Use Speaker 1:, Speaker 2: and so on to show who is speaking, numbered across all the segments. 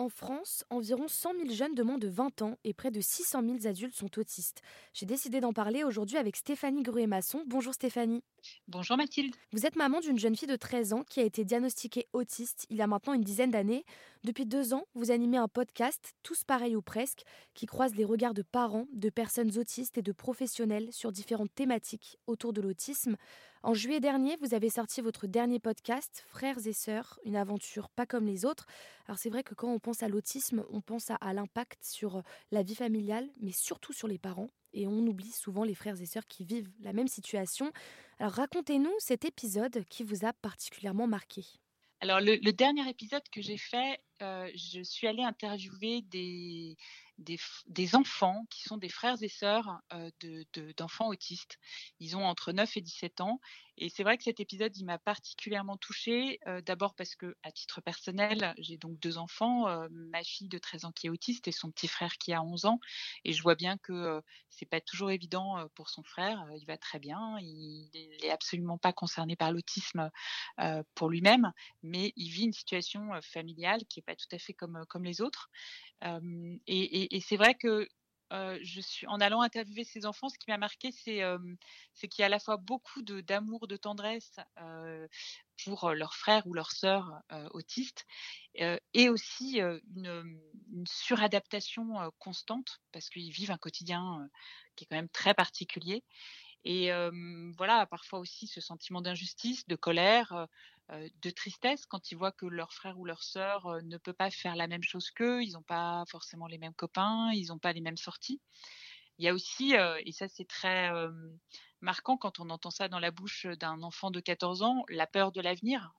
Speaker 1: En France, environ 100 000 jeunes de moins de 20 ans et près de 600 000 adultes sont autistes. J'ai décidé d'en parler aujourd'hui avec Stéphanie Gruet-Masson. Bonjour Stéphanie.
Speaker 2: Bonjour Mathilde.
Speaker 1: Vous êtes maman d'une jeune fille de 13 ans qui a été diagnostiquée autiste il y a maintenant une dizaine d'années. Depuis deux ans, vous animez un podcast, tous pareils ou presque, qui croise les regards de parents, de personnes autistes et de professionnels sur différentes thématiques autour de l'autisme. En juillet dernier, vous avez sorti votre dernier podcast, Frères et Sœurs, une aventure pas comme les autres. Alors c'est vrai que quand on pense à l'autisme, on pense à l'impact sur la vie familiale, mais surtout sur les parents et on oublie souvent les frères et sœurs qui vivent la même situation. Alors racontez-nous cet épisode qui vous a particulièrement marqué.
Speaker 2: Alors le, dernier épisode que j'ai fait, euh, je suis allée interviewer des, enfants qui sont des frères et sœurs euh, d'enfants autistes. Ils ont entre 9 et 17 ans. Et c'est vrai que cet épisode, il m'a particulièrement touchée. Euh, d'abord parce que, à titre personnel, j'ai donc deux enfants, ma fille de 13 ans qui est autiste et son petit frère qui a 11 ans. Et je vois bien que c'est pas toujours évident pour son frère. Il va très bien. Il n'est absolument pas concerné par l'autisme pour lui-même, mais il vit une situation familiale qui est pas tout à fait comme, comme les autres. et c'est vrai que euh, je suis en allant interviewer ces enfants, ce qui m'a marqué, c'est euh, qu'il y a à la fois beaucoup d'amour, de, tendresse euh, pour leurs frères ou leurs sœurs autistes, et aussi une, une, suradaptation constante parce qu'ils vivent un quotidien qui est quand même très particulier. Et voilà, parfois aussi ce sentiment d'injustice, de colère, de tristesse quand ils voient que leur frère ou leur sœur ne peut pas faire la même chose qu'eux, ils n'ont pas forcément les mêmes copains, ils n'ont pas les mêmes sorties. Il y a aussi, et ça c'est très marquant quand on entend ça dans la bouche d'un enfant de 14 ans, la peur de l'avenir.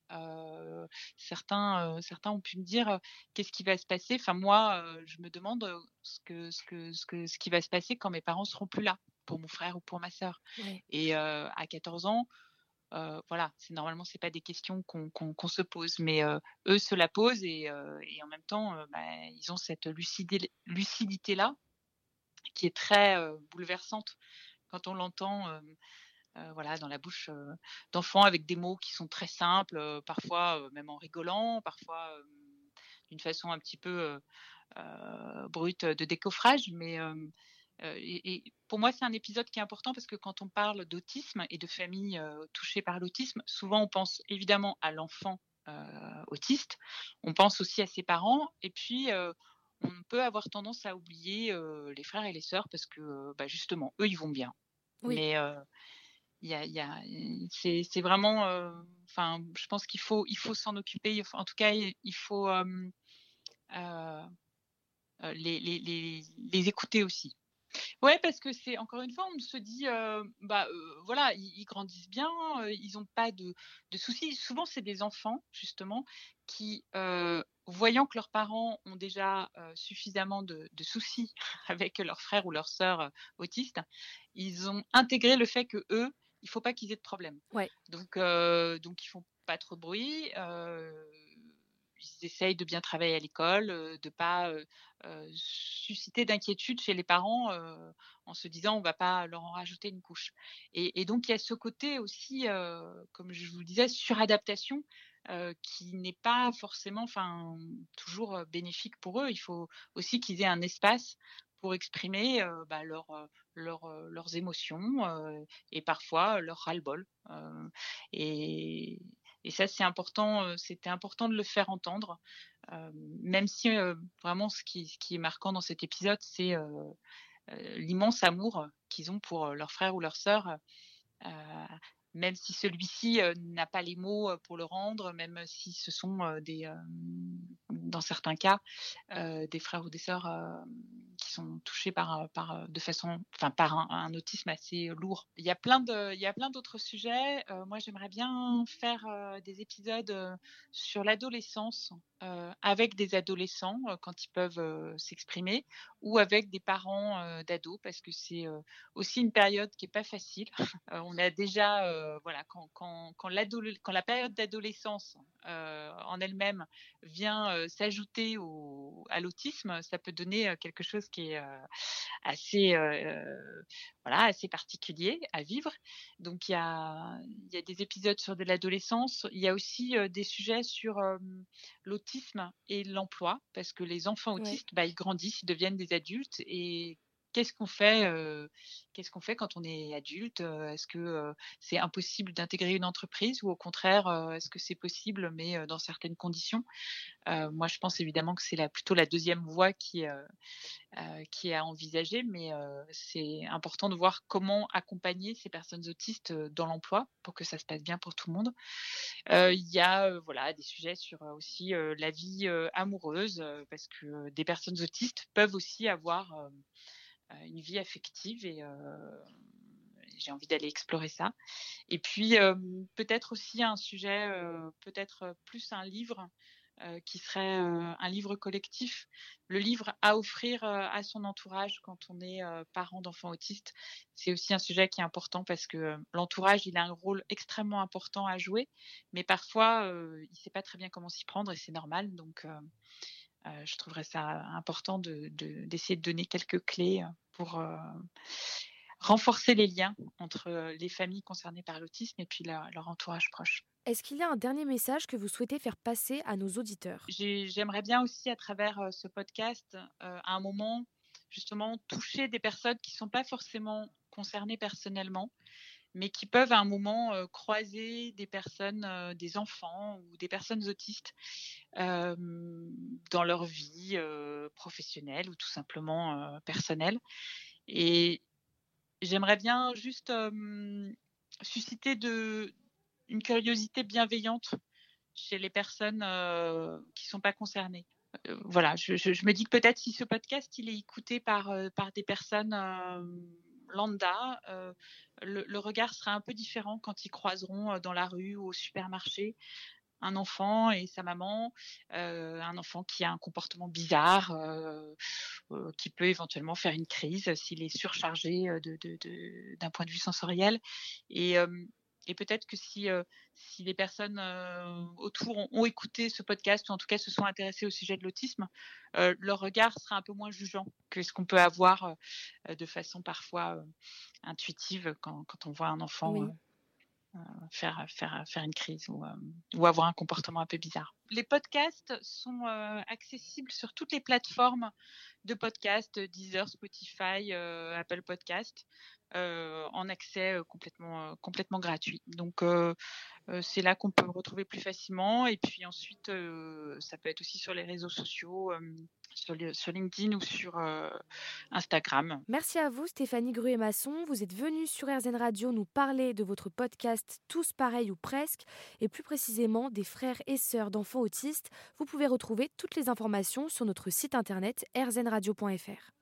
Speaker 2: certains, certains ont pu me dire qu'est-ce qui va se passer? Enfin moi, je me demande ce ce qui va se passer quand mes parents seront plus là pour mon frère ou pour ma sœur. Et euh, à 14 ans, euh, voilà, c'est normalement c'est pas des questions qu'on se pose, mais euh, eux se la posent et, et en même temps, bah, ils ont cette lucidité, lucidité là qui est très bouleversante quand on l'entend. voilà, dans la bouche d'enfants avec des mots qui sont très simples, parfois même en rigolant, parfois d'une façon un petit peu brute de décoffrage, mais euh, et, pour moi, c'est un épisode qui est important parce que quand on parle d'autisme et de familles euh, touchées par l'autisme, souvent on pense évidemment à l'enfant euh, autiste, on pense aussi à ses parents, et puis on peut avoir tendance à oublier les frères et les sœurs parce que bah, justement, eux, ils vont bien. Mais il y a, y a c'est vraiment, enfin, je pense qu'il faut, il faut s'en occuper. En tout cas, il faut les, les, les, écouter aussi. Ouais, parce que c'est encore une fois, on se dit, euh, bah euh, voilà, ils, grandissent bien, euh, ils n'ont pas de, de, soucis. Souvent, c'est des enfants justement qui, voyant que leurs parents ont déjà suffisamment de, de, soucis avec leurs frères ou leurs sœurs autistes, ils ont intégré le fait que eux, il faut pas qu'ils aient de problème.
Speaker 1: Ouais.
Speaker 2: Donc, donc ils font pas trop de bruit ils essayent de bien travailler à l'école, de pas euh, euh, susciter d'inquiétude chez les parents en se disant on va pas leur en rajouter une couche. Et, donc il y a ce côté aussi, comme je vous le disais, suradaptation qui n'est pas forcément, toujours bénéfique pour eux. Il faut aussi qu'ils aient un espace pour exprimer bah, leur, leur, leurs émotions et parfois leur ras-le-bol. et, et ça, c'est important. C'était important de le faire entendre, même si vraiment ce qui, ce qui est marquant dans cet épisode, c'est l'immense amour qu'ils ont pour leur frère ou leur sœur même si celui-ci n'a pas les mots pour le rendre, même si ce sont des, dans certains cas, des frères ou des sœurs sont touchés par, par de façon, enfin par un, autisme assez lourd. Il y a plein de, il y a plein d'autres sujets. moi, j'aimerais bien faire des épisodes sur l'adolescence euh, avec des adolescents euh, quand ils peuvent euh, s'exprimer ou avec des parents d'ados parce que c'est aussi une période qui est pas facile. on a déjà voilà quand quand quand, quand la période d'adolescence en elle-même vient s'ajouter à l'autisme, ça peut donner quelque chose qui est assez, voilà, assez particulier à vivre. Donc il y a, y a des épisodes sur de l'adolescence. Il y a aussi des sujets sur l'autisme et l'emploi, parce que les enfants autistes, bah, ils grandissent, ils deviennent des adultes et qu'est-ce qu'on fait Qu'est-ce qu'on fait quand on est adulte Est-ce que c'est impossible d'intégrer une entreprise ou au contraire, est-ce que c'est possible, mais dans certaines conditions? Moi, je pense évidemment que c'est plutôt la deuxième voie qui, qui est à envisager, mais c'est important de voir comment accompagner ces personnes autistes dans l'emploi pour que ça se passe bien pour tout le monde. Il y a voilà des sujets sur aussi la vie amoureuse parce que des personnes autistes peuvent aussi avoir une vie affective et euh, j'ai envie d'aller explorer ça. Et puis peut-être aussi un sujet, peut-être plus un livre qui serait un livre collectif, le livre à offrir à son entourage quand on est parent d'enfants autistes. C'est aussi un sujet qui est important parce que l'entourage, il a un rôle extrêmement important à jouer, mais parfois, il ne sait pas très bien comment s'y prendre et c'est normal. Donc, euh, je trouverais ça important d'essayer de, donner quelques clés euh, pour euh, renforcer les liens entre les familles concernées par l'autisme et puis leur, entourage proche.
Speaker 1: Est-ce qu'il y a un dernier message que vous souhaitez faire passer à nos auditeurs?
Speaker 2: J'aimerais bien aussi, à travers ce podcast, à un moment, justement, toucher des personnes qui ne sont pas forcément concernées personnellement, mais qui peuvent à un moment croiser des personnes, des enfants ou des personnes autistes dans leur vie professionnelle ou tout simplement personnelle. Et j'aimerais bien juste susciter une curiosité bienveillante chez les personnes qui ne sont pas concernées. voilà, je, me dis que peut-être si ce podcast il est écouté par des personnes lambda, euh, le, regard sera un peu différent quand ils croiseront euh, dans la rue ou au supermarché un enfant et sa maman, euh, un enfant qui a un comportement bizarre, qui peut éventuellement faire une crise s'il est surchargé d'un point de vue sensoriel. Et, et peut-être que si, si les personnes autour ont, écouté ce podcast ou en tout cas se sont intéressées au sujet de l'autisme, leur regard sera un peu moins jugeant que ce qu'on peut avoir de façon parfois intuitive quand, quand, on voit un enfant. Faire, faire, faire une crise ou, ou, avoir un comportement un peu bizarre. Les podcasts sont accessibles sur toutes les plateformes de podcasts, Deezer, Spotify, Apple Podcast. Euh, en accès euh, complètement, euh, complètement gratuit. Donc c'est là qu'on peut retrouver plus facilement. Et puis ensuite, ça peut être aussi sur les réseaux sociaux, sur, LinkedIn ou sur Instagram.
Speaker 1: Merci à vous, Stéphanie Gruet-Masson. Vous êtes venue sur RZN Radio nous parler de votre podcast Tous pareils ou presque, et plus précisément des frères et sœurs d'enfants autistes. Vous pouvez retrouver toutes les informations sur notre site internet rzradio.fr.